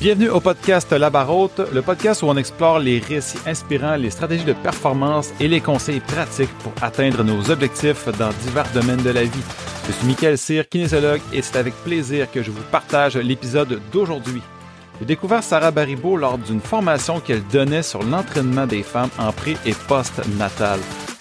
Bienvenue au podcast La Barotte, le podcast où on explore les récits inspirants, les stratégies de performance et les conseils pratiques pour atteindre nos objectifs dans divers domaines de la vie. Je suis Michael Cyr, kinésiologue, et c'est avec plaisir que je vous partage l'épisode d'aujourd'hui. J'ai découvert Sarah Baribeau lors d'une formation qu'elle donnait sur l'entraînement des femmes en pré et post-natal.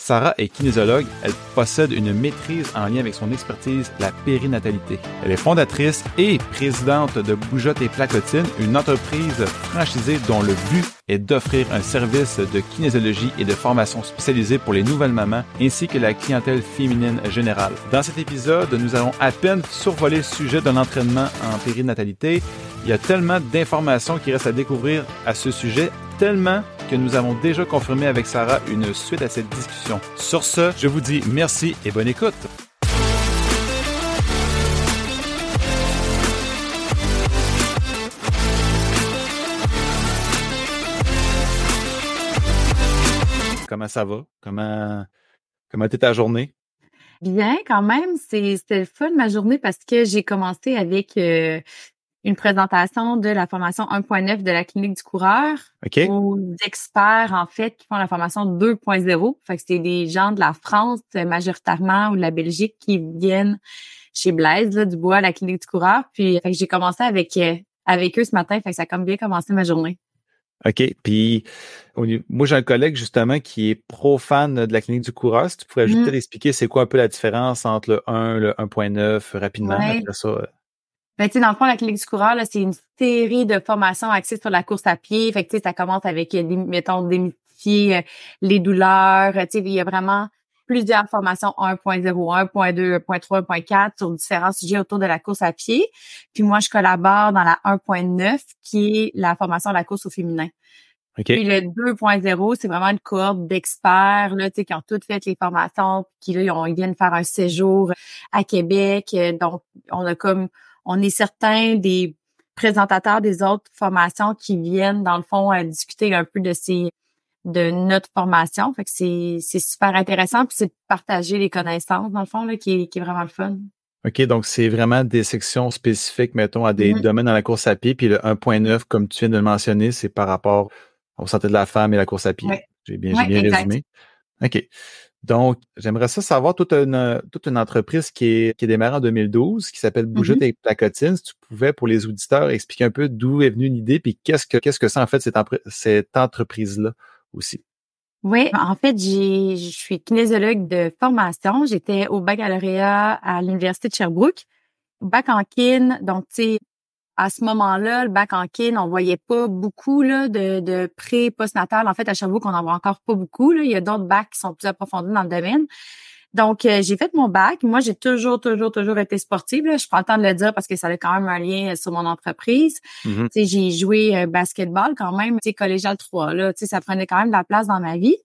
Sarah est kinésiologue. Elle possède une maîtrise en lien avec son expertise, la périnatalité. Elle est fondatrice et présidente de Boujotte et Placotine, une entreprise franchisée dont le but est d'offrir un service de kinésiologie et de formation spécialisée pour les nouvelles mamans ainsi que la clientèle féminine générale. Dans cet épisode, nous allons à peine survoler le sujet de l'entraînement en périnatalité. Il y a tellement d'informations qui restent à découvrir à ce sujet, tellement que nous avons déjà confirmé avec Sarah une suite à cette discussion. Sur ce, je vous dis merci et bonne écoute. Comment ça va? Comment comment était ta journée? Bien, quand même. C'était le fun ma journée parce que j'ai commencé avec euh, une présentation de la formation 1.9 de la clinique du coureur aux experts en fait qui font la formation 2.0. Fait que c'est des gens de la France majoritairement ou de la Belgique qui viennent chez Blaise là, du bois à la clinique du coureur. Puis fait que j'ai commencé avec euh, avec eux ce matin. Fait que ça a comme bien commencé ma journée. OK. Puis, moi, j'ai un collègue, justement, qui est pro-fan de la clinique du coureur. Si tu pourrais juste mm. expliquer c'est quoi un peu la différence entre le 1 le 1.9 rapidement. Après ça, euh, ben, tu dans le fond, la clinique du coureur, c'est une série de formations axées sur la course à pied. Fait que, ça commence avec, euh, mettons, démystifier euh, les douleurs. Tu sais, il y a vraiment plusieurs formations 1.0, 1.2, 1.3, 1.4 sur différents sujets autour de la course à pied. Puis moi, je collabore dans la 1.9 qui est la formation de la course au féminin. Puis le 2.0, c'est vraiment une cohorte d'experts là, qui ont toutes fait les formations, qui là, ils, ont, ils viennent faire un séjour à Québec. Donc, on a comme on est certains des présentateurs des autres formations qui viennent, dans le fond, à discuter un peu de ces de notre formation. Fait que c'est, c'est super intéressant. Puis c'est de partager les connaissances, dans le fond, là, qui, est, qui est vraiment le fun. OK, donc c'est vraiment des sections spécifiques, mettons, à des mm-hmm. domaines dans la course à pied. Puis le 1.9, comme tu viens de le mentionner, c'est par rapport au santé de la femme et la course à pied. J'ai bien, j'ai bien résumé. OK. Donc, j'aimerais ça savoir toute une, toute une entreprise qui est, qui est démarrée en 2012, qui s'appelle Boujotte mm-hmm. et Placotine. Si tu pouvais, pour les auditeurs, expliquer un peu d'où est venue l'idée, puis qu'est-ce que qu'est-ce que c'est en fait cette, cette entreprise-là aussi? Oui, en fait, j'ai, je suis kinésiologue de formation. J'étais au baccalauréat à l'Université de Sherbrooke. Bac en kin, donc tu sais, à ce moment-là, le bac en kin, on voyait pas beaucoup là, de, de pré postnatal. En fait, à Sherbrooke, on en voit encore pas beaucoup. Là. Il y a d'autres bacs qui sont plus approfondis dans le domaine. Donc, euh, j'ai fait mon bac. Moi, j'ai toujours, toujours, toujours été sportive. Là. Je prends le temps de le dire parce que ça a quand même un lien sur mon entreprise. Mm-hmm. J'ai joué euh, basketball quand même, collégial 3. Là, ça prenait quand même de la place dans ma vie.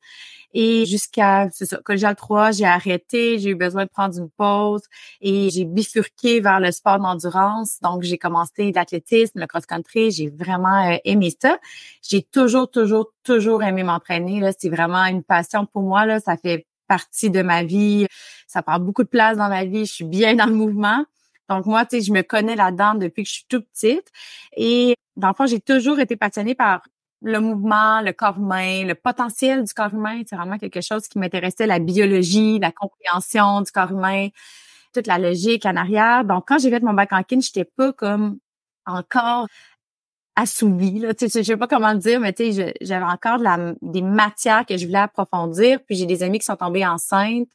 Et jusqu'à, c'est ça, collégial 3, j'ai arrêté, j'ai eu besoin de prendre une pause et j'ai bifurqué vers le sport d'endurance. Donc, j'ai commencé l'athlétisme, le cross-country. J'ai vraiment euh, aimé ça. J'ai toujours, toujours, toujours aimé m'entraîner. Là, c'est vraiment une passion pour moi. Là, ça fait partie de ma vie. Ça prend beaucoup de place dans ma vie. Je suis bien dans le mouvement. Donc, moi, tu sais, je me connais là-dedans depuis que je suis toute petite. Et dans le fond, j'ai toujours été passionnée par le mouvement, le corps humain, le potentiel du corps humain. C'est vraiment quelque chose qui m'intéressait, la biologie, la compréhension du corps humain, toute la logique en arrière. Donc, quand j'ai fait mon bac en kin, j'étais pas comme encore assouvie. Là. Tu sais, je sais pas comment le dire, mais tu sais, j'avais encore de la, des matières que je voulais approfondir. Puis j'ai des amis qui sont tombés enceintes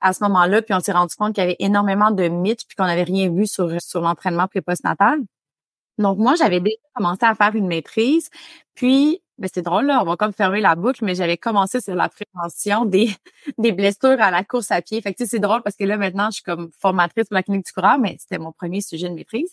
à ce moment-là, puis on s'est rendu compte qu'il y avait énormément de mythes, puis qu'on n'avait rien vu sur, sur l'entraînement pré-postnatal. Donc, moi, j'avais déjà commencé à faire une maîtrise. Puis, ben, c'est drôle, là, on va comme fermer la boucle, mais j'avais commencé sur la prévention des, des blessures à la course à pied. Fait que, c'est drôle parce que là, maintenant, je suis comme formatrice pour la clinique du coureur, mais c'était mon premier sujet de maîtrise.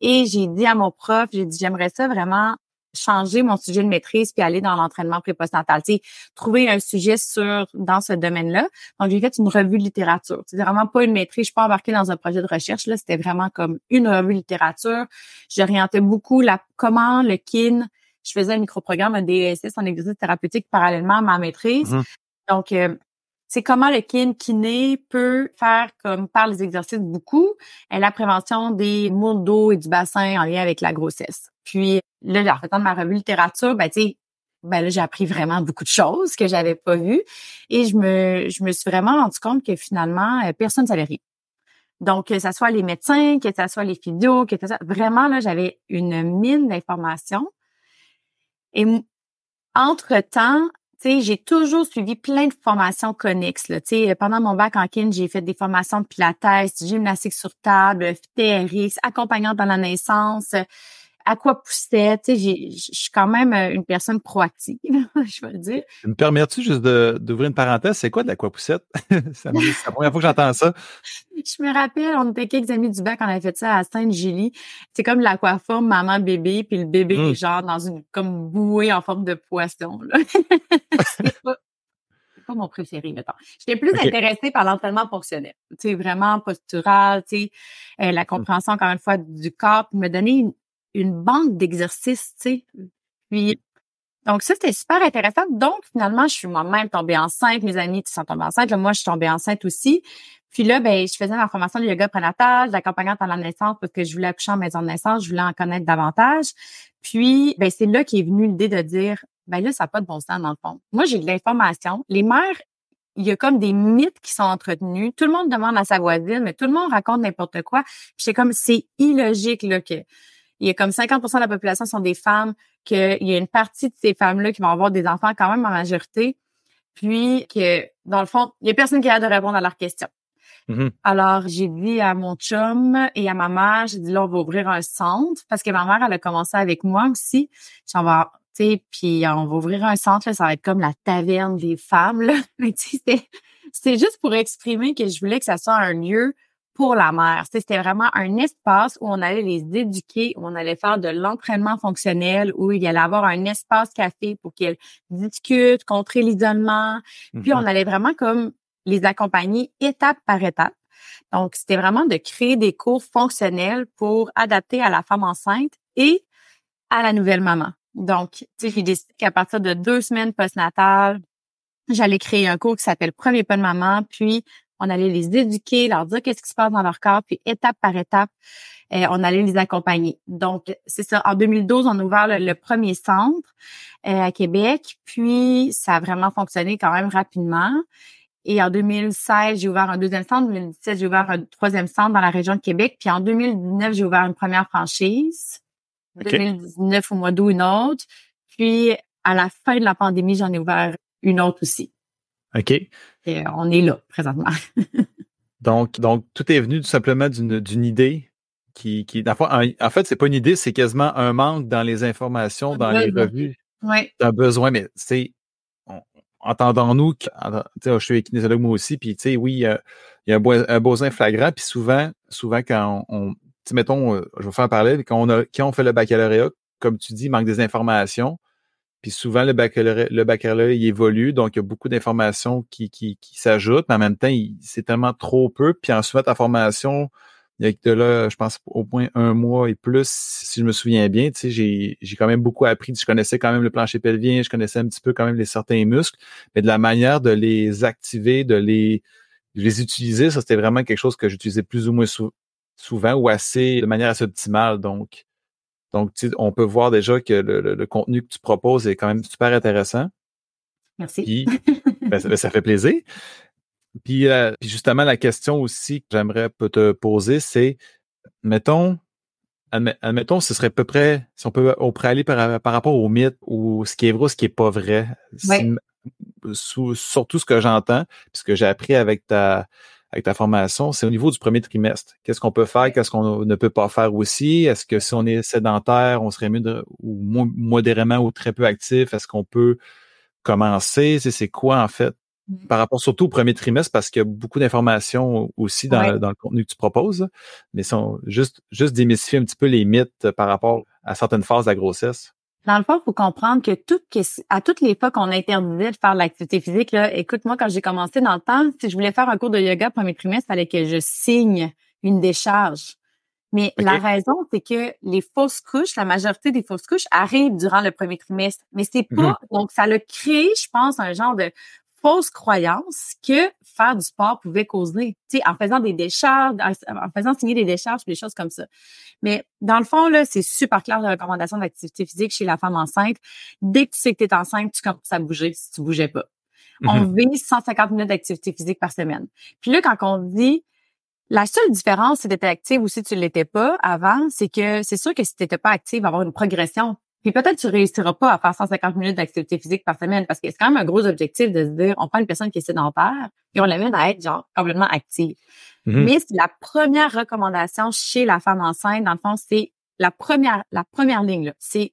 Et j'ai dit à mon prof, j'ai dit, j'aimerais ça vraiment changer mon sujet de maîtrise puis aller dans l'entraînement pré-postnatal. Tu trouver un sujet sur dans ce domaine-là. Donc, j'ai fait une revue de littérature. C'est vraiment pas une maîtrise. Je suis pas embarquée dans un projet de recherche. Là, c'était vraiment comme une revue de littérature. J'orientais beaucoup la comment le kin. Je faisais un microprogramme, un DSS en exercice thérapeutique parallèlement à ma maîtrise. Mm-hmm. Donc, euh, c'est comment le kin kiné peut faire comme par les exercices beaucoup la prévention des maux d'eau et du bassin en lien avec la grossesse. Puis là, en faisant de ma revue littérature, ben tu sais, ben là j'ai appris vraiment beaucoup de choses que j'avais pas vues et je me je me suis vraiment rendu compte que finalement euh, personne ne savait rien. Donc que ce soit les médecins, que ce soit les physios, que ce soit vraiment là j'avais une mine d'informations. Et entre temps, j'ai toujours suivi plein de formations connexes. Là. pendant mon bac en kin, j'ai fait des formations de pilates, gymnastique sur table, TRX, accompagnante dans la naissance, à quoi poussait. Tu sais, je suis quand même euh, une personne proactive, je vais le dire. Me permets-tu juste d'ouvrir une parenthèse? C'est quoi de l'aquapoussette? c'est la première fois que j'entends ça. Je me rappelle, on était quelques amis du bac, on avait fait ça à Sainte-Julie. C'est comme l'aquaforme maman-bébé, puis le bébé est mmh. genre dans une comme bouée en forme de poisson. c'est pas, pas, mon préféré, mettons. J'étais plus intéressée par l'entraînement fonctionnel. Tu sais, vraiment postural, tu sais, euh, la mmh. compréhension, encore une fois, du corps, puis me donner une, une banque d'exercices, tu sais. Puis donc ça, c'était super intéressant. Donc, finalement, je suis moi-même tombée enceinte. Mes amis sont tombés enceintes. moi, je suis tombée enceinte aussi. Puis là, ben, je faisais ma formation de yoga prénatal, d'accompagnante à la naissance parce que je voulais accoucher en maison de naissance, je voulais en connaître davantage. Puis, ben, c'est là qu'est venue l'idée de dire, ben là, ça n'a pas de bon sens dans le fond. Moi, j'ai de l'information. Les mères, il y a comme des mythes qui sont entretenus. Tout le monde demande à sa voisine, mais tout le monde raconte n'importe quoi. Puis c'est comme, c'est illogique, là, que il y a comme 50% de la population sont des femmes, qu'il y a une partie de ces femmes-là qui vont avoir des enfants quand même en majorité, puis que, dans le fond, il y a personne qui a de répondre à leurs questions. Mm-hmm. Alors, j'ai dit à mon chum et à ma mère, j'ai dit là, on va ouvrir un centre parce que ma mère, elle a commencé avec moi aussi. J'en vais, tu sais, puis on va ouvrir un centre, là, ça va être comme la taverne des femmes, là. Mais tu sais, c'est juste pour exprimer que je voulais que ça soit un lieu pour la mère. C'était vraiment un espace où on allait les éduquer, où on allait faire de l'entraînement fonctionnel, où il y allait avoir un espace café pour qu'elles discutent, contrer l'isolement. Puis on mm-hmm. allait vraiment comme les accompagner étape par étape. Donc, c'était vraiment de créer des cours fonctionnels pour adapter à la femme enceinte et à la nouvelle maman. Donc, tu sais, j'ai décidé qu'à partir de deux semaines postnatales, j'allais créer un cours qui s'appelle Premier pas de maman, puis on allait les éduquer, leur dire qu'est-ce qui se passe dans leur corps, puis étape par étape, euh, on allait les accompagner. Donc, c'est ça. En 2012, on a ouvert le, premier centre euh, à Québec, puis ça a vraiment fonctionné quand même rapidement. Et en 2016, j'ai ouvert un deuxième centre. En 2017, j'ai ouvert un troisième centre dans la région de Québec. Puis en 2019, j'ai ouvert une première franchise. En 2019, au mois d'août, une autre. Puis à la fin de la pandémie, j'en ai ouvert une autre aussi. OK. Et on est là présentement. donc, donc, tout est venu tout simplement d'une idée qui, qui en fait, c'est pas une idée, c'est quasiment un manque dans les informations, dans les revues. Oui. Un besoin, mais c'est entendons-nous, je suis kinésiologue moi aussi, puis tu sais, oui, il y a, un, besoin flagrant, puis souvent, souvent quand on, tu mettons, euh, je vais faire parler, quand on a, quand on fait le baccalauréat, comme tu dis, il manque des informations, puis souvent, le baccalauréat, le baccalauréat il évolue, donc il y a beaucoup d'informations qui, qui, s'ajoutent, mais en même temps, c'est tellement trop peu. Puis ensuite, ta formation, il y a de là, je pense, au moins un mois et plus, si je me souviens bien. Tu sais, j'ai, j'ai quand même beaucoup appris. Je connaissais quand même le plancher pelvien, je connaissais un petit peu quand même les certains muscles, mais de la manière de les activer, de les, de les utiliser, ça, c'était vraiment quelque chose que j'utilisais plus ou moins souvent ou assez, de manière assez optimale. Donc, donc, on peut voir déjà que le, contenu que tu proposes est quand même super intéressant. Merci. Ben, ben, ça, fait plaisir. Puis, euh, puis, justement, la question aussi que j'aimerais te poser, c'est, mettons, admettons, ce serait à peu près, si on peut, on pourrait aller par, rapport au mythe ou ce qui est vrai, ce qui est pas vrai. surtout ce que j'entends, puis ce que j'ai appris avec ta, avec ta formation, c'est au niveau du premier trimestre. Qu'est-ce qu'on peut faire, qu'est-ce qu'on ne peut pas faire aussi? Est-ce que si on est sédentaire, on serait mieux de, ou modérément ou très peu actif? Est-ce qu'on peut commencer? C'est quoi en fait? Mmh. Par rapport surtout au premier trimestre, parce qu'il y a beaucoup d'informations aussi dans, dans, le contenu que tu proposes, mais sont juste, juste démystifier un petit peu les mythes par rapport à certaines phases de la grossesse. Dans le fond, il faut comprendre que tout, à toutes les fois qu'on interdisait de faire l'activité physique, là, écoute, moi, quand j'ai commencé dans le temps, si je voulais faire un cours de yoga premier trimestre, il fallait que je signe une décharge. Mais la raison, c'est que les fausses couches, la majorité des fausses couches arrivent durant le premier trimestre. Mais c'est pas, mm-hmm. donc ça a créé, je pense, un genre de fausse croyance que faire du sport pouvait causer, tu sais, en faisant des décharges, en faisant signer des décharges, des choses comme ça. Mais dans le fond, là, c'est super clair la recommandation d'activité physique chez la femme enceinte. Dès que tu sais que tu es enceinte, tu commences à bouger si tu bougeais pas. On mhm. vise 150 minutes d'activité physique par semaine. Puis là, quand on dit la seule différence, si tu étais active ou si tu l'étais pas avant, c'est que c'est sûr que si tu n'étais pas active, il va y avoir une progression puis peut-être tu réussiras pas à faire 150 minutes d'activité physique par semaine parce que c'est quand même un gros objectif de se dire, on prend une personne qui est sédentaire et on l'amène à être genre complètement active. Mm-hmm. Mais c'est la première recommandation chez la femme enceinte, dans le fond, c'est la première, la première ligne, là. C'est,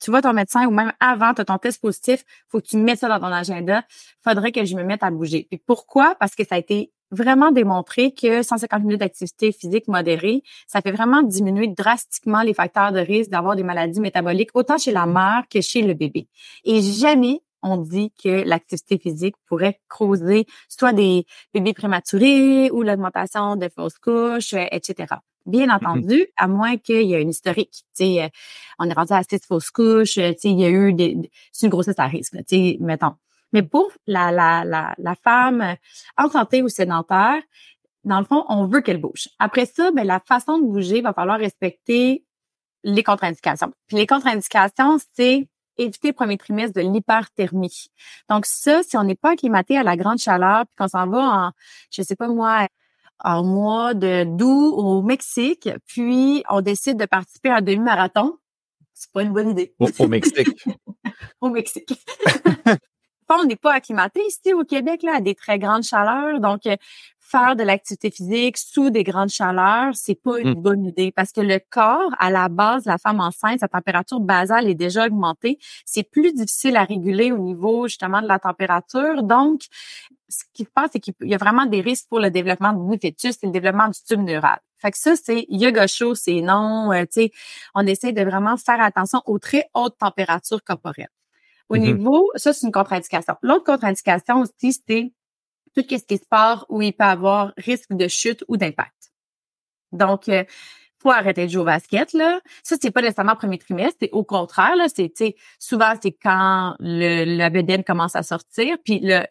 tu vois ton médecin ou même avant, tu as ton test positif, faut que tu mettes ça dans ton agenda. Faudrait que je me mette à bouger. Puis pourquoi? Parce que ça a été vraiment démontré que 150 minutes d'activité physique modérée, ça fait vraiment diminuer drastiquement les facteurs de risque d'avoir des maladies métaboliques, autant chez la mère que chez le bébé. Et jamais on dit que l'activité physique pourrait causer soit des bébés prématurés ou l'augmentation de fausses couches, euh, etc. Bien mm-hmm. entendu, à moins qu'il y ait une historique. sais, euh, on est rendu à six fausses couches, euh, il y a eu des, une grossesse à risque, sais, mettons. Mais pour la, la, la, la femme en santé ou sédentaire, dans le fond, on veut qu'elle bouge. Après ça, ben, la façon de bouger va falloir respecter les contre-indications. Puis les contre-indications, c'est éviter le premier trimestre de l'hyperthermie. Donc ça, si on n'est pas acclimaté à la grande chaleur, puis qu'on s'en va en, je sais pas moi, en mois de d'août au Mexique, puis on décide de participer à un demi-marathon, c'est pas une bonne idée. Au, Mexique. au Mexique. on n'est pas acclimaté ici au Québec là, à des très grandes chaleurs. Donc, euh, faire de l'activité physique sous des grandes chaleurs, c'est pas une mmh. bonne idée parce que le corps, à la base, la femme enceinte, sa température basale est déjà augmentée. C'est plus difficile à réguler au niveau justement de la température. Donc, ce qui se passe, c'est qu'il y a vraiment des risques pour le développement du fœtus et le développement du tube neural. Fait que ça, c'est yoga chaud, c'est non. Euh, tu sais, on essaie de vraiment faire attention aux très hautes températures corporelles. Au mm-hmm. niveau, ça, c'est une contre-indication. L'autre contre-indication aussi, c'est tout ce qui est sport où il peut avoir risque de chute ou d'impact. Donc, euh, faut arrêter de jouer au basket, là. Ça, c'est pas nécessairement premier trimestre, c'est au contraire, là. C'est, souvent, c'est quand le, la bedaine commence à sortir. Puis le,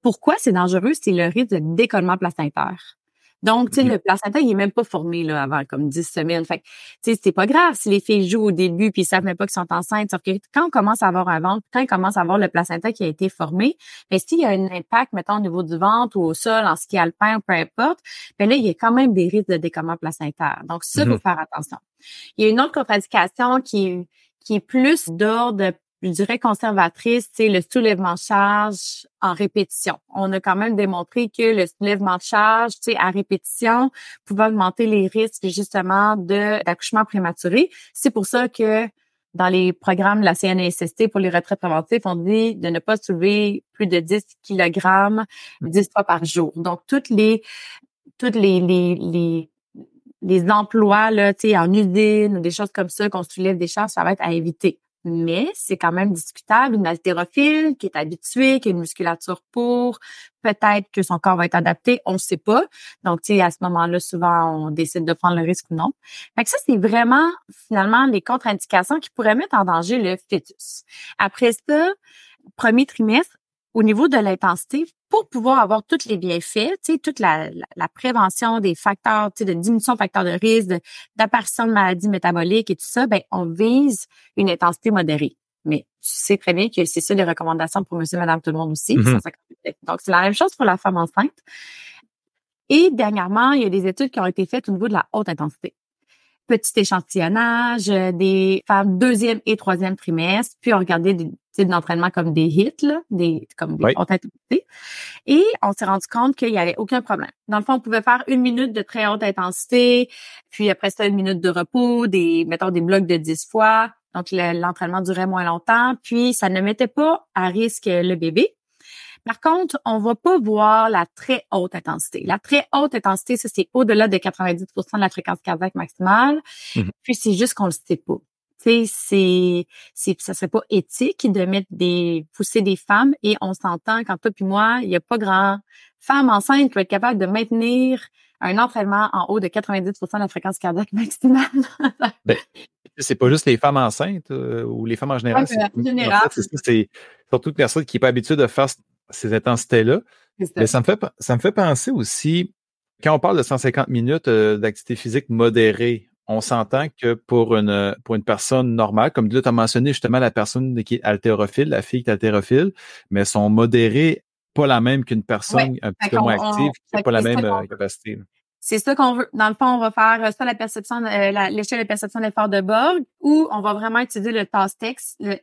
pourquoi c'est dangereux? C'est le risque de décollement placentaire. Donc, tu sais, le placenta, il est même pas formé là, avant comme 10 semaines. Fait tu sais, c'est pas grave si les filles jouent au début puis ils savent même pas qu'ils sont enceintes. Sauf que quand on commence à avoir un ventre, quand on commence à avoir le placenta qui a été formé, mais ben, s'il y a un impact, mettons, au niveau du ventre ou au sol, en ski alpin ou peu importe, ben là, il y a quand même des risques de décommement placentaire. Donc, ça, il faut mm-hmm. faire attention. Il y a une autre contre-indication qui qui est plus d'ordre je dirais conservatrice, c'est le soulèvement de charge en répétition. On a quand même démontré que le soulèvement de charge, tu sais, à répétition, pouvait augmenter les risques justement de d'accouchement prématuré. C'est pour ça que dans les programmes de la CNSST pour les retraites préventives, on dit de ne pas soulever plus de 10 kg 10 fois par jour. Donc, toutes les toutes les, les, les les emplois là, tu sais, en usine ou des choses comme ça qu'on soulève des charges, ça va être à éviter mais c'est quand même discutable. Une haltérophile qui est habituée, qui a une musculature pour, peut-être que son corps va être adapté, on ne sait pas. Donc, tu sais, à ce moment-là, souvent, on décide de prendre le risque ou non. Fait que ça, c'est vraiment, finalement, les contre-indications qui pourraient mettre en danger le fœtus. Après ça, premier trimestre, au niveau de l'intensité, pour pouvoir avoir tous les bienfaits, tu sais, toute la, la, prévention des facteurs, tu sais, de diminution de facteurs de risque, d'apparition de, maladies métaboliques et tout ça, ben on vise une intensité modérée. Mais tu sais très bien que c'est ça les recommandations pour monsieur, madame, tout le monde aussi. Mm-hmm. Donc, c'est la même chose pour la femme enceinte. Et dernièrement, il y a des études qui ont été faites au niveau de la haute intensité petit échantillonnage euh, des femmes deuxième et troisième trimestre, puis on regardait des types d'entraînement comme des hits, là, des comme des hautes intensités. Et on s'est rendu compte qu'il y avait aucun problème. Dans le fond, on pouvait faire une minute de très haute intensité, puis après ça, une minute de repos, des, mettons, des blocs de 10 fois. Donc, l'entraînement durait moins longtemps, puis ça ne mettait pas à risque le bébé. Par contre, on va pas voir la très haute intensité. La très haute intensité, ça, c'est au-delà de 90% de la fréquence cardiaque maximale. Mhm. Puis c'est juste qu'on le sait pas. Tu c'est, c'est, ça serait pas éthique de mettre des, pousser des femmes et on s'entend quand toi puis moi, il y a pas grand femme enceinte qui va être capable de maintenir un entraînement en haut de 90% de la fréquence cardiaque maximale. ben, c'est pas juste les femmes enceintes euh, ou les femmes en général. c'est, surtout une personne qui n'est pas habituée de faire ces intensités-là. Mais ça me fait ça me fait penser aussi quand on parle de 150 minutes euh, d'activité physique modérée, on s'entend que pour une pour une personne normale, comme tu as mentionné justement la personne qui est haltérophile, la fille qui est haltérophile, mais son modéré pas la même qu'une personne un petit peu moins active, qui n'a pas la même euh, capacité. C'est ça qu'on veut. Dans le fond, on va faire euh, ça la perception, l'échelle de perception d'effort de Borg, ou on va vraiment utiliser le task text, le,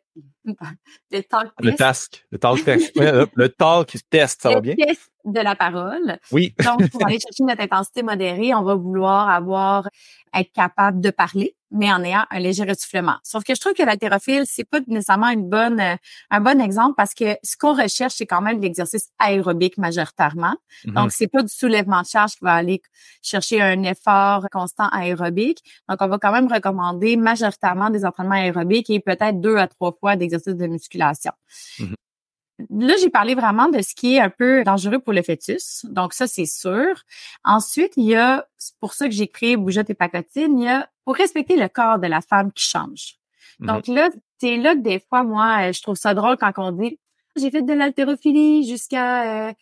le talk Le task, le talk text. le, talk test, ça va bien? Test de la parole. Oui. Donc, pour aller chercher notre intensité modérée, on va vouloir avoir, être capable de parler, mais en ayant un léger ressoufflement. Sauf que je trouve que l'haltérophile, c'est pas nécessairement une bonne, euh, un bon exemple parce que ce qu'on recherche, c'est quand même l'exercice aérobique majoritairement. Mm-hmm. Donc, c'est pas du soulèvement de charge qui va aller chercher un effort constant aérobique. Donc, on va quand même recommander majoritairement des entraînements aérobiques et peut-être deux à trois fois d'exercices de musculation. Mm-hmm. Là, j'ai parlé vraiment de ce qui est un peu dangereux pour le fœtus. Donc, ça, c'est sûr. Ensuite, il y a, c'est pour ça que j'ai créé Bougeotte et Pacotine, il y a pour respecter le corps de la femme qui change. Mhm. Donc là, c'est là que des fois, moi, je trouve ça drôle quand on dit j'ai fait de l'haltérophilie jusqu'à, euh,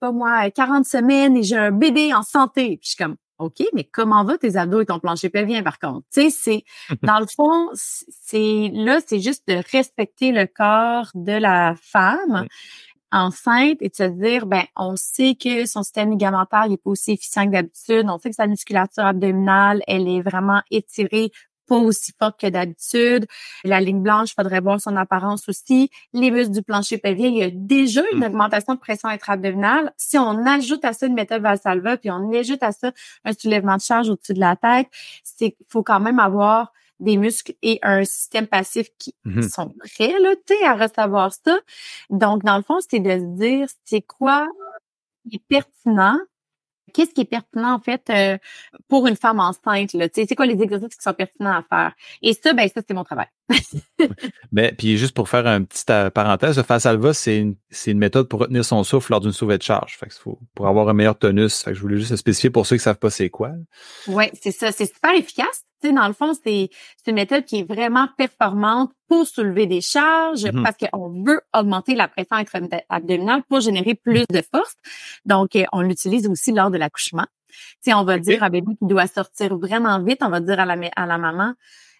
pas moi, 40 semaines et j'ai un bébé en santé. Puis je suis comme, OK, mais comment va tes ados et ton plancher pelvien, par contre? Tu sais, c'est, dans le fond, c'est, là, c'est juste de respecter le corps de la femme. Enceinte et de se dire ben on sait que son système ligamentaire n'est pas aussi efficient que d'habitude, on sait que sa musculature abdominale, elle est vraiment étirée pas aussi forte que d'habitude. La ligne blanche, faudrait voir son apparence aussi. Les muscles du plancher pelvien, il y a déjà une mm. augmentation de pression intra-abdominale. Si on ajoute à ça une méthode Valsalva, puis on ajoute à ça un soulèvement de charge au-dessus de la tête, c'est faut quand même avoir des muscles et un système passif qui mm-hmm. sont prêts là, à recevoir ça. Donc, dans le fond, c'est de se dire, c'est quoi qui est pertinent? Qu'est-ce qui est pertinent en fait euh, pour une femme enceinte là c'est quoi les exercices qui sont pertinents à faire? Et ça ben ça c'est mon travail. Mais puis juste pour faire un petit euh, parenthèse le face alva c'est une c'est une méthode pour retenir son souffle lors d'une soulevée de charge. Fait que faut pour avoir un meilleur tonus. Fait que je voulais juste spécifier pour ceux qui savent pas c'est quoi. Oui c'est ça. C'est super efficace tu sais, dans le fond, c'est une méthode qui est vraiment performante pour soulever des charges mm-hmm. parce qu'on veut augmenter la pression abdominale pour générer plus de force. Donc, euh, on l'utilise aussi lors de l'accouchement. Tu on va dire à un bébé qui doit sortir vraiment vite, on va dire à la, à la maman,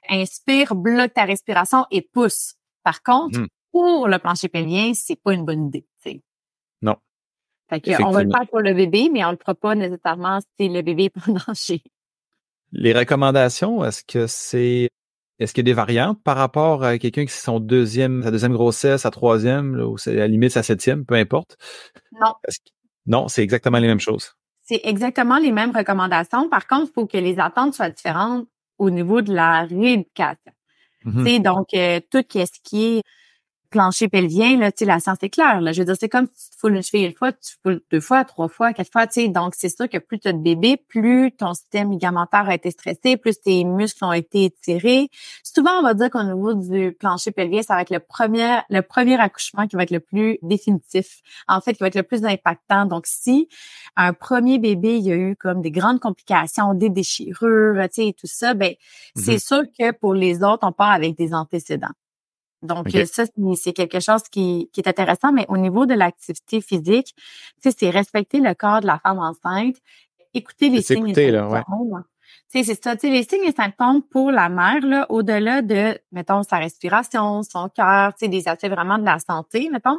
inspire, bloque ta respiration et pousse. Par contre, mm. pour le plancher pelvien, c'est pas une bonne idée. Non. Fait que, on va le faire pour le bébé, mais on le fera pas nécessairement si le bébé est pas en danger. Les recommandations, est-ce que c'est est-ce qu'il y a des variantes par rapport à quelqu'un qui c'est son deuxième, sa deuxième grossesse, sa troisième, ou c'est à la limite sa septième, peu importe? Non. Non, c'est exactement les mêmes choses. C'est exactement les mêmes recommandations. Par contre, il faut que les attentes soient différentes au niveau de la rééducation. Mm Donc, euh, tout ce qui est plancher pelvien, là, tu sais, la science est claire. Là. Je veux dire, c'est comme si tu foules une cheville une fois, tu foules deux fois, trois fois, quatre fois, tu sais. Donc, c'est sûr que plus tu as de bébé, plus ton système ligamentaire a été stressé, plus tes muscles ont été étirés. Souvent, on va dire qu'au niveau du plancher pelvien, ça va être le premier, le premier accouchement qui va être le plus définitif. En fait, qui va être le plus impactant. Donc, si un premier bébé, il y a eu comme des grandes complications, des déchirures, tu sais, tout ça, ben, c'est mm-hmm. sûr que pour les autres, on part avec des antécédents. Donc, ça, c'est quelque chose qui, est intéressant, mais au niveau de l'activité physique, c'est respecter le corps de la femme enceinte, écouter les signes et symptômes. C'est ça, les signes et symptômes pour la mère, là, au-delà de, mettons, sa respiration, son cœur, des aspects vraiment de la santé, mettons,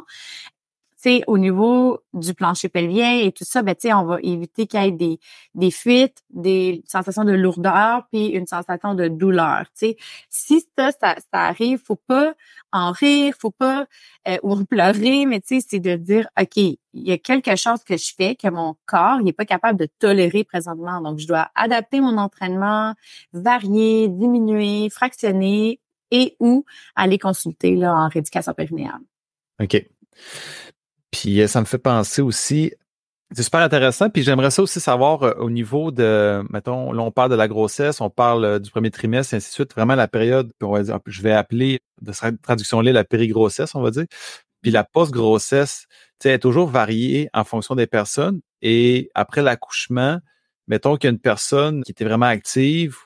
sais, au niveau du plancher pelvien et tout ça, ben, tu on va éviter qu'il y ait des, des fuites, des sensations de lourdeur, puis une sensation de douleur, tu sais. Si ça, ça, ça arrive, faut pas en rire, faut pas euh, ou pleurer, mais tu sais, c'est de dire, OK, il y a quelque chose que je fais que mon corps n'est pas capable de tolérer présentement. Donc, je dois adapter mon entraînement, varier, diminuer, fractionner et ou aller consulter là, en rééducation périnéale. OK. Puis euh, ça me fait penser aussi, c'est super intéressant. Puis j'aimerais ça aussi savoir euh, au niveau de, mettons, là on parle de la grossesse, on parle euh, du premier trimestre, et ainsi de suite, vraiment la période, on va dire, je vais appeler de cette traduction-là la périgrossesse, on va dire. Puis la post-grossesse, tu sais, est toujours variée en fonction des personnes. Et après l'accouchement, mettons qu'il y a une personne qui était vraiment active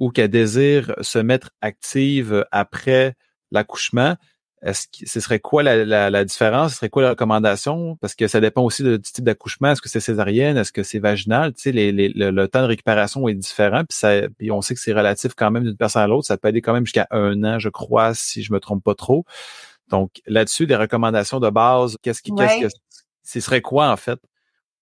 ou qui a désir se mettre active après l'accouchement, est-ce que ce serait quoi la, différence? Ce serait quoi la recommandation? Parce que ça dépend aussi du type d'accouchement. Est-ce que c'est césarienne? Est-ce que c'est vaginal? Tu sais, le, temps de récupération est différent. Puis, ça, puis on sait que c'est relatif quand même d'une personne à l'autre. Ça peut aider quand même jusqu'à un an, je crois, si je me trompe pas trop. Donc, là-dessus, des recommandations de base, qu'est-ce qui, qu'est-ce que, ce serait quoi, en fait?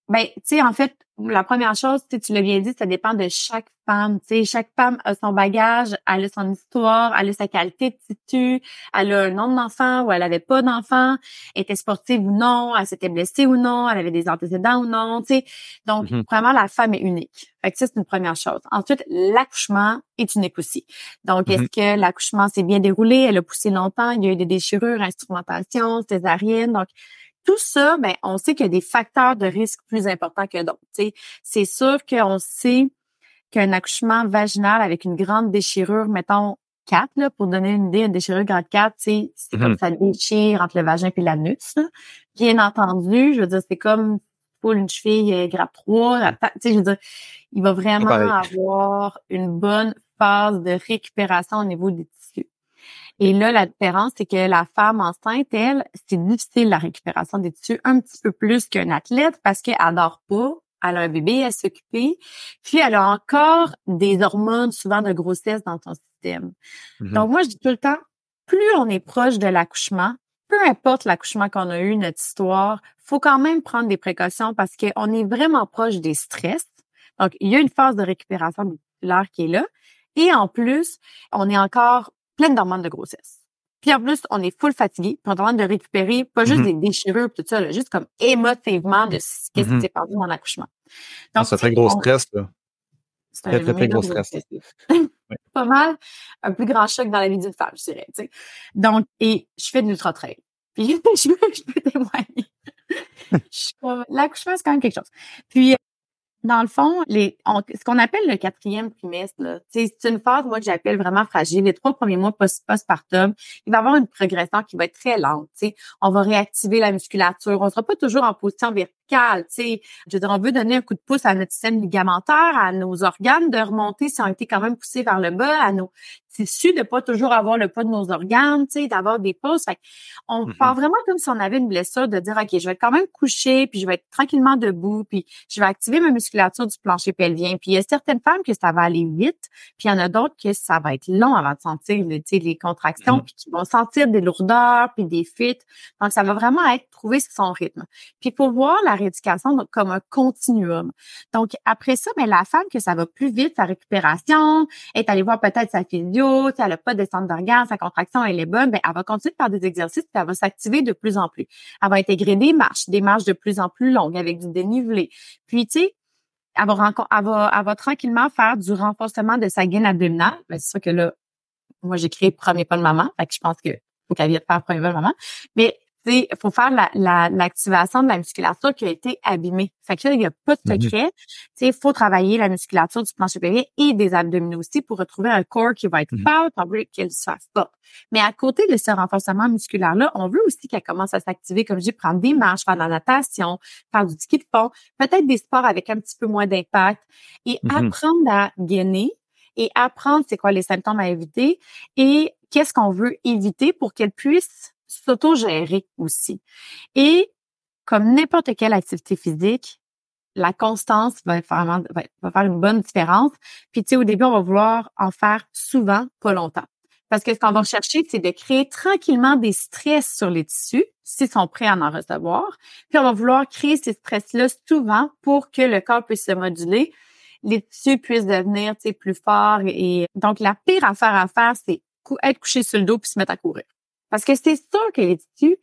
Ben, tu sais, en fait, la première chose, tu l'as bien dit, ça dépend de chaque femme. Tu sais, chaque femme a son bagage, elle a son histoire, elle a sa qualité de titu, elle a un nombre d'enfants ou elle avait pas d'enfants, elle était sportive ou non, elle s'était blessée ou non, elle avait des antécédents ou non, tu sais. Donc, mm-hmm. vraiment, la femme est unique. Fait que ça, c'est une première chose. Ensuite, l'accouchement est unique aussi. Donc, est-ce mm-hmm. que l'accouchement s'est bien déroulé? Elle a poussé longtemps, il y a eu des déchirures, instrumentation, césarienne. Donc, tout ça, ben, on sait qu'il y a des facteurs de risque plus importants que d'autres. C'est sûr qu'on sait qu'un accouchement vaginal avec une grande déchirure, mettons 4, là, pour donner une idée, une déchirure grade 4, c'est comme mm-hmm. ça déchire entre le vagin et l'anus. Bien entendu, je veux dire, c'est comme pour une cheville euh, grade 3. Je veux dire, il va vraiment avoir une bonne phase de récupération au niveau des. Et là, la différence, c'est que la femme enceinte, elle, c'est difficile la récupération des tissus un petit peu plus qu'un athlète parce qu'elle dort pas, elle a un bébé à s'occuper, puis elle a encore des hormones souvent de grossesse dans son système. Mm-hmm. Donc moi, je dis tout le temps, plus on est proche de l'accouchement, peu importe l'accouchement qu'on a eu, notre histoire, faut quand même prendre des précautions parce qu'on est vraiment proche des stress. Donc, il y a une phase de récupération musculaire qui est là. Et en plus, on est encore pleine d'hormones de grossesse. Puis en plus, on est full fatigué, puis on est en train de récupérer pas juste mm-hmm. des déchirures, tout ça, juste comme émotivement de ce qui mm-hmm. s'est passé dans l'accouchement. Donc, c'est un très gros stress, là. C'est un très, très gros stress. Pas mal, un plus grand choc dans la vie d'une femme, je dirais. Donc, et je fais de l'ultra-trail. Puis je, je peux témoigner. L'accouchement, c'est quand même quelque chose. Puis dans le fond, ce qu'on appelle le quatrième trimestre, c'est une phase, moi, que j'appelle vraiment fragile. Les trois premiers mois postpartum, il va y avoir une progression qui va être très lente. On va réactiver la musculature. On sera pas toujours en position verticale. Je veux dire, on veut donner un coup de pouce à notre système ligamentaire, à nos organes de remonter si on a été quand même poussés vers le bas, à nos tissus, de pas toujours avoir le poids de nos organes, d'avoir des pauses. Fait on mm-hmm. part vraiment comme si on avait une blessure, de dire, OK, je vais quand même coucher, puis je vais être tranquillement debout, puis je vais activer ma musculature du plancher pelvien. Puis il y a certaines femmes que ça va aller vite, puis il y en a d'autres que ça va être long avant de sentir les contractions, mm-hmm. puis qui vont sentir des lourdeurs, puis des fuites. Donc, ça va vraiment être trouver son rythme. Puis faut voir la rééducation comme un continuum. Donc, après ça, mais ben, la femme que ça va plus vite, sa récupération, est allée voir peut-être sa physio, elle n'a pas de descente d'organes, sa contraction, elle est bonne, ben, elle va continuer de faire des exercices, puis elle va s'activer de plus en plus. Elle va intégrer des marches, des marches de plus en plus longues avec du dénivelé. Puis, tu sais, elle va, elle va, elle va tranquillement faire du renforcement de sa gaine abdominale. Ben, c'est sûr que là, moi, j'ai créé Premier pas de maman. Fait que je pense que faut qu'elle vienne faire Premier pas de maman. Mais il faut faire l'activation la, de la musculature qui a été abîmée. Fait que là, il n'y a pas de mhm. secret. Il faut travailler la musculature du plancher pelvien et des abdominaux aussi pour retrouver un corps qui va être fort, pour qu'elle soit forte. Mais à côté de ce renforcement musculaire-là, on veut aussi qu'elle commence à s'activer, comme je dis, prendre des marches, faire de la natation, faire du ski de fond, peut-être des sports avec un petit peu moins d'impact et mmh apprendre à gainer et apprendre c'est quoi les symptômes à éviter et qu'est-ce qu'on veut éviter pour qu'elle puisse s'auto-gérer aussi. Et comme n'importe quelle activité physique, la constance va faire, une bonne différence. Puis, tu sais, au début, on va vouloir en faire souvent, pas longtemps. Parce que ce qu'on va chercher, c'est de créer tranquillement des stress sur les tissus, s'ils sont prêts à en recevoir. Puis, on va vouloir créer ces stress-là souvent pour que le corps puisse se moduler, les tissus puissent devenir, tu sais, plus forts. Et donc, la pire affaire à faire, c'est être couché sur le dos puis se mettre à courir. Parce que c'est sûr que les tissus,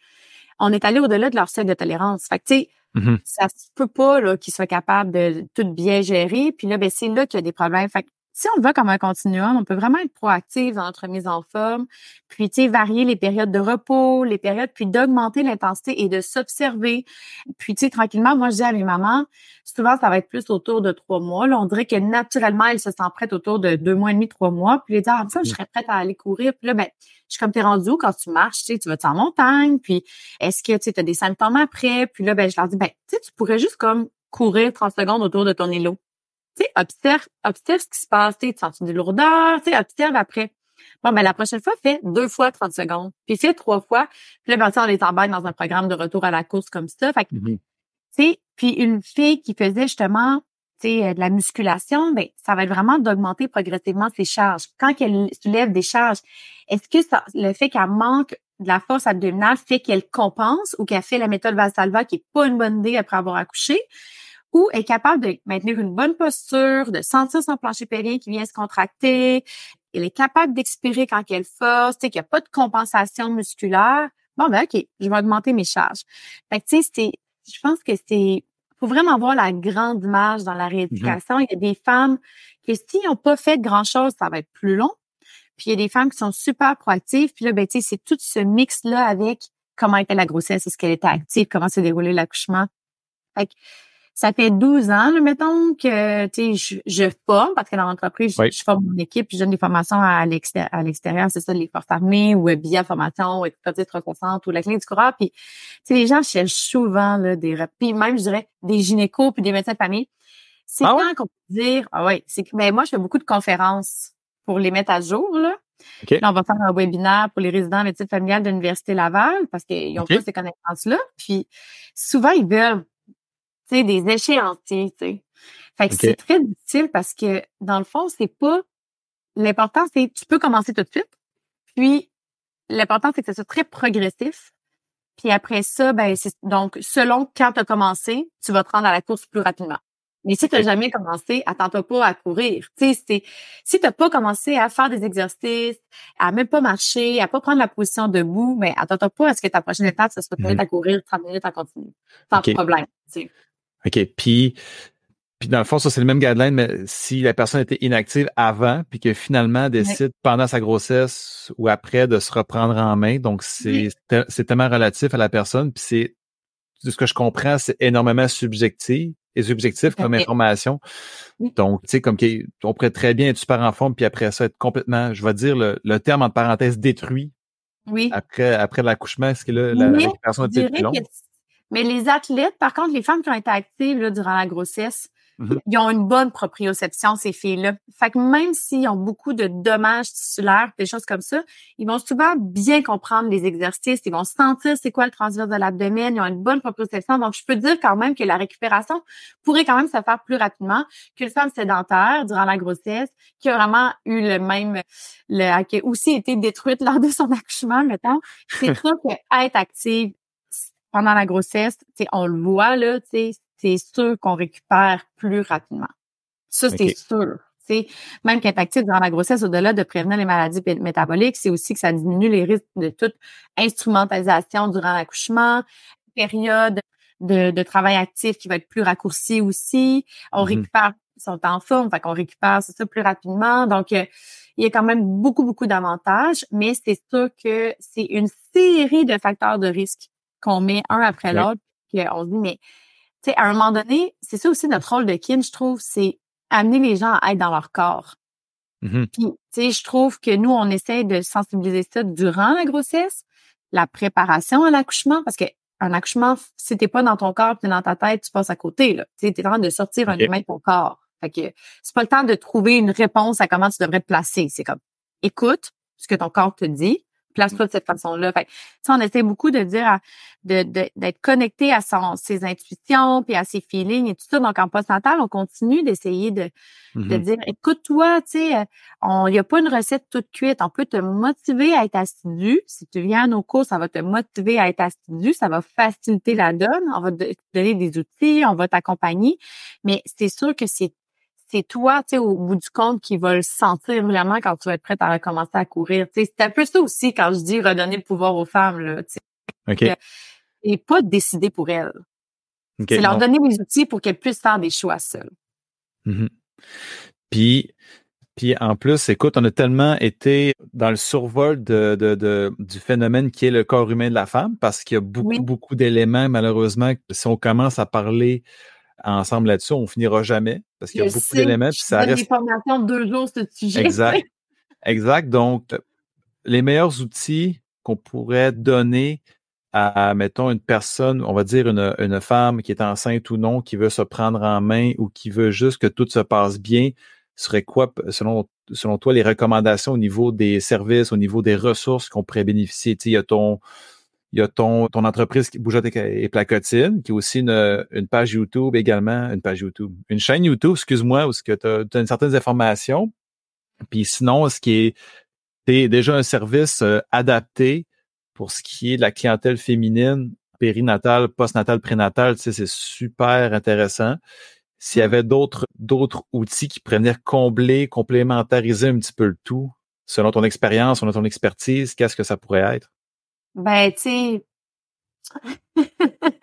on est allé au-delà de leur seuil de tolérance. Fait que, tu sais, mm-hmm. ça se peut pas là, qu'ils soient capables de tout bien gérer. Puis là, ben, c'est là qu'il y a des problèmes. Fait que, si on le voit comme un continuum, on peut vraiment être proactif dans notre mise en forme, puis tu sais varier les périodes de repos, les périodes, puis d'augmenter l'intensité et de s'observer. Puis tu sais tranquillement, moi je dis à mes mamans, souvent ça va être plus autour de trois mois. Là, on dirait que naturellement elles se sentent prêtes autour de deux mois et demi, trois mois. Puis les dire ah ça, je serais prête à aller courir. Puis là ben je suis comme t'es rendu où quand tu marches, tu sais, tu vas en montagne, puis est-ce que tu as des symptômes après, puis là ben je leur dis ben tu sais tu pourrais juste comme courir 30 secondes autour de ton îlot tu sais, observe, observe ce qui se passe, tu sens des lourdeurs, tu sais, observe après. Bon, ben la prochaine fois, fais deux fois 30 secondes. Puis fais trois fois. Puis là, ben, on les embarque dans un programme de retour à la course comme ça. Fait que, Mhm. tu sais, puis une fille qui faisait justement tu sais, euh, de la musculation, ben, ça va être vraiment d'augmenter progressivement ses charges. Quand elle soulève des charges, est-ce que ça, le fait qu'elle manque de la force abdominale fait qu'elle compense ou qu'elle fait la méthode Valsalva qui est pas une bonne idée après avoir accouché? Ou est capable de maintenir une bonne posture, de sentir son plancher pelvien qui vient se contracter, elle est capable d'expirer quand elle force, tu sais, qu'il n'y a pas de compensation musculaire. Bon, ben, OK, je vais augmenter mes charges. Fait que, tu sais, c'est, je pense que c'est, faut vraiment voir la grande image dans la rééducation. Il y a des femmes que s'ils n'ont pas fait grand-chose, ça va être plus long. Puis il y a des femmes qui sont super proactives. Puis là, ben, tu sais, c'est tout ce mix-là avec comment était la grossesse, est-ce qu'elle était active, comment s'est déroulé l'accouchement. Fait que ça fait 12 ans, là, mettons, que je, je forme, parce que dans l'entreprise, je, Oui. je forme mon équipe, je donne des formations à l'exté- à l'extérieur, c'est ça, les forces armées ou BIA formation, reconnaissante ou la clinique du coureur. Puis, les gens cherchent souvent là, des puis même, je dirais, des gynécos puis des médecins de famille. C'est Ah quand ouais? qu'on peut dire, ah ouais, c'est que, mais moi, je fais beaucoup de conférences pour les mettre à jour, là. OK. Là, on va faire un webinaire pour les résidents en médecine familiale de l'Université Laval parce qu'ils n'ont OK. pas ces connaissances-là. Puis souvent, ils veulent tu sais, des échéanciers, tu sais. Fait que c'est très difficile parce que, dans le fond, c'est pas... L'important, c'est tu peux commencer tout de suite. Puis, l'important, c'est que ce soit très progressif. Puis après ça, ben, c'est donc, selon quand tu as commencé, tu vas te rendre à la course plus rapidement. Mais si tu n'as jamais commencé, attends-toi pas à courir. Tu sais, c'est, si tu n'as pas commencé à faire des exercices, à même pas marcher, à pas prendre la position debout, mais attends-toi pas à ce que ta prochaine étape, ce soit Mhm. mettre à courir 30 minutes en continu. Sans problème. tu sais. OK. Puis, puis dans le fond, ça, c'est le même guideline, mais si la personne était inactive avant, puis que finalement décide pendant sa grossesse ou après de se reprendre en main, donc c'est Oui. c'est tellement relatif à la personne, puis c'est de ce que je comprends, c'est énormément subjectif et subjectif comme information. Oui. Donc, tu sais, comme on pourrait très bien être super en forme, puis après ça, être complètement, je vais dire le, le terme entre parenthèses détruit Oui. après, après l'accouchement, est-ce que là, la Mais récupération est plus longue? Mais les athlètes, par contre, les femmes qui ont été actives là, durant la grossesse, Mhm. ils ont une bonne proprioception, ces filles-là. Fait que même s'ils ont beaucoup de dommages tissulaires, des choses comme ça, ils vont souvent bien comprendre les exercices, ils vont sentir c'est quoi le transverse de l'abdomen, ils ont une bonne proprioception. Donc, je peux dire quand même que la récupération pourrait quand même se faire plus rapidement qu'une femme sédentaire durant la grossesse qui a vraiment eu le même, le, qui a aussi été détruite lors de son accouchement, mettons. C'est sûr que être active pendant la grossesse, on le voit, là, c'est sûr qu'on récupère plus rapidement. Ça, c'est sûr. Tu sais, même qu'être actif durant la grossesse, au-delà de prévenir les maladies métaboliques, c'est aussi que ça diminue les risques de toute instrumentalisation durant l'accouchement, période de, de travail actif qui va être plus raccourcie aussi. On Mhm. récupère, ils sont en forme, fait qu'on récupère c'est ça plus rapidement. Donc, euh, il y a quand même beaucoup, beaucoup d'avantages, mais c'est sûr que c'est une série de facteurs de risque qu'on met un après l'autre. Puis on se dit, mais tu sais, à un moment donné, c'est ça aussi notre rôle de kin, je trouve, c'est amener les gens à être dans leur corps. Mhm. Puis, tu sais, je trouve que nous, on essaie de sensibiliser ça durant la grossesse, la préparation à l'accouchement, parce que un accouchement, si t'es pas dans ton corps, t'es dans ta tête, tu passes à côté, là. Tu sais, t'es en train de sortir un humain de ton corps. Fait que c'est pas le temps de trouver une réponse à comment tu devrais te placer. C'est comme, écoute ce que ton corps te dit, place-toi de cette façon-là. Fait sais, on essaie beaucoup de dire, à- de, de- d'être connecté à son, ses intuitions puis à ses feelings et tout ça. Donc, en postnatal, on continue d'essayer de, de Mhm. dire écoute-toi, tu sais, euh, il y a pas une recette toute cuite, on peut te motiver à être assidu. Si tu viens à nos cours, ça va te motiver à être assidu, ça va faciliter la donne, on va te donner des outils, on va t'accompagner, mais c'est sûr que c'est c'est toi, tu sais, au bout du compte, qui va le sentir vraiment quand tu vas être prête à recommencer à courir. Tu sais, c'est un peu ça aussi quand je dis redonner le pouvoir aux femmes, là, tu sais, et pas de décider pour elles. C'est leur Non. donner les outils pour qu'elles puissent faire des choix seules. Mhm. Puis, puis en plus, écoute, on a tellement été dans le survol de, de, de- du phénomène qui est le corps humain de la femme, parce qu'il y a beaucoup, Oui. beaucoup d'éléments, malheureusement, si on commence à parler ensemble là-dessus, on finira jamais, parce qu'il y a beaucoup d'éléments, ça reste des formations de deux jours ce sujet. Exact. Exact. Donc, les meilleurs outils qu'on pourrait donner à, mettons, une personne, on va dire une, une femme qui est enceinte ou non, qui veut se prendre en main ou qui veut juste que tout se passe bien, serait quoi, selon selon toi, les recommandations au niveau des services, au niveau des ressources qu'on pourrait bénéficier? Tu sais, il y a ton, il y a ton, ton entreprise Bougeotte et Placotine, qui est aussi une, une, page YouTube également, une page YouTube, une chaîne YouTube, excuse-moi, où tu as, as, une certaine information. Puis sinon, ce qui est, déjà un service euh, adapté pour ce qui est de la clientèle féminine, périnatale, postnatale, prénatale, tu sais, c'est super intéressant. S'il y avait d'autres d'autres outils qui pourraient venir combler, complémentariser un petit peu le tout, selon ton expérience, selon ton expertise, qu'est-ce que ça pourrait être? Ben, tu sais,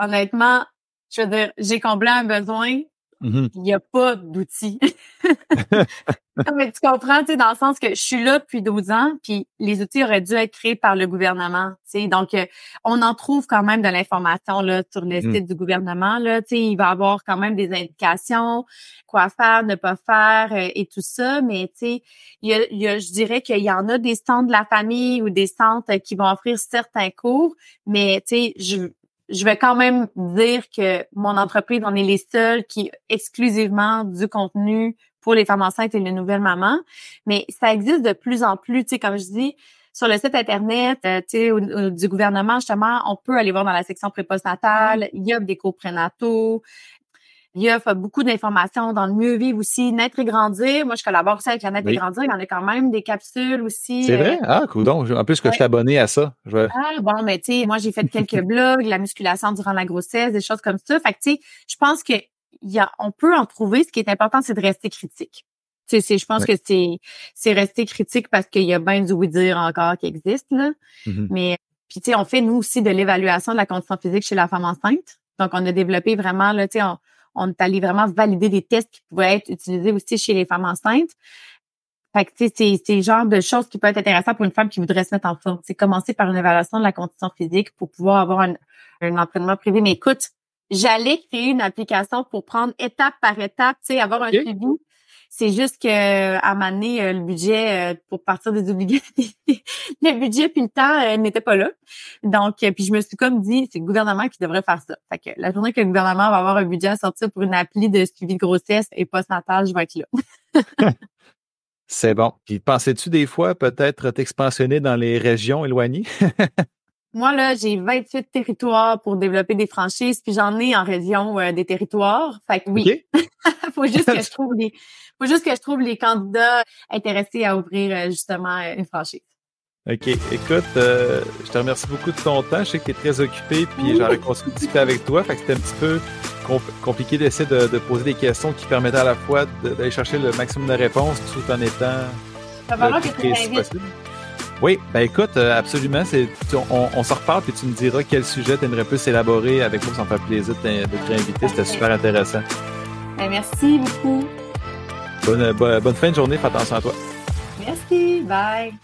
honnêtement, je veux dire, j'ai comblé un besoin, Mmh il n'y a pas d'outils. mais tu comprends, tu sais, dans le sens que je suis là depuis 12 ans, puis les outils auraient dû être créés par le gouvernement. Tu sais, donc euh, on en trouve quand même de l'information là sur le mmh. site du gouvernement. Là, tu sais, il va y avoir quand même des indications, quoi faire, ne pas faire euh, et tout ça. Mais tu sais, il y a, il y a, je dirais qu'il y en a des centres de la famille ou des centres qui vont offrir certains cours, mais tu sais, je je vais quand même dire que mon entreprise, on est les seuls qui exclusivement du contenu pour les femmes enceintes et les nouvelles mamans. Mais ça existe de plus en plus, tu sais, comme je dis, sur le site internet, euh, tu sais, du gouvernement justement, on peut aller voir dans la section prépostnatale. Il y a des cours prénataux. Il y a beaucoup d'informations dans le mieux vivre aussi, naître et grandir. Moi, je collabore aussi avec la naître et grandir. Il y en a quand même des capsules aussi. C'est vrai? Euh, ah, cool. Donc, en plus que je suis abonné à ça. Ah, bon, mais tu sais, moi, j'ai fait quelques blogs, la musculation durant la grossesse, des choses comme ça. Fait que, tu sais, je pense que y a, on peut en trouver. Ce qui est important, c'est de rester critique. Tu sais, je pense que c'est, c'est rester critique parce qu'il y a bien du oui-dire encore qui existe, là. Mm-hmm. Mais, puis, tu sais, on fait, nous aussi, de l'évaluation de la condition physique chez la femme enceinte. Donc, on a développé vraiment, là, tu sais, on est allé vraiment valider des tests qui pouvaient être utilisés aussi chez les femmes enceintes. Fait que, tu sais, c'est le genre de choses qui peuvent être intéressantes pour une femme qui voudrait se mettre en forme. C'est commencer par une évaluation de la condition physique pour pouvoir avoir un, un entraînement privé. Mais écoute, j'allais créer une application pour prendre étape par étape, tu sais, avoir un suivi c'est juste que à donné, euh, le budget euh, pour partir des obligations, le budget puis le temps euh, n'était pas là. Donc, puis je me suis comme dit, c'est le gouvernement qui devrait faire ça. Fait que la journée que le gouvernement va avoir un budget à sortir pour une appli de suivi de grossesse et post-natal, je vais être là. c'est bon. Puis pensais-tu des fois peut-être t'expansionner dans les régions éloignées? Moi, là, j'ai 28 territoires pour développer des franchises, puis j'en ai en région des territoires. Fait que oui. faut juste que je trouve des faut juste que je trouve les candidats intéressés à ouvrir euh, justement euh, une franchise. OK. Écoute, euh, je te remercie beaucoup de ton temps. Je sais que tu es très occupé, puis j'aurais continué de discuter avec toi. Fait que c'était un petit peu compliqué d'essayer de, poser des questions qui permettaient à la fois d'aller chercher le maximum de réponses tout en étant plus précis possible. Oui, ben écoute, absolument. C'est, on, on s'en reparle, puis tu me diras quel sujet tu aimerais plus élaborer avec moi. Ça me fait plaisir de te réinviter. C'était super intéressant. Ben, merci beaucoup. Bonne, bonne, fin de journée. Fais attention à toi. Merci. Bye.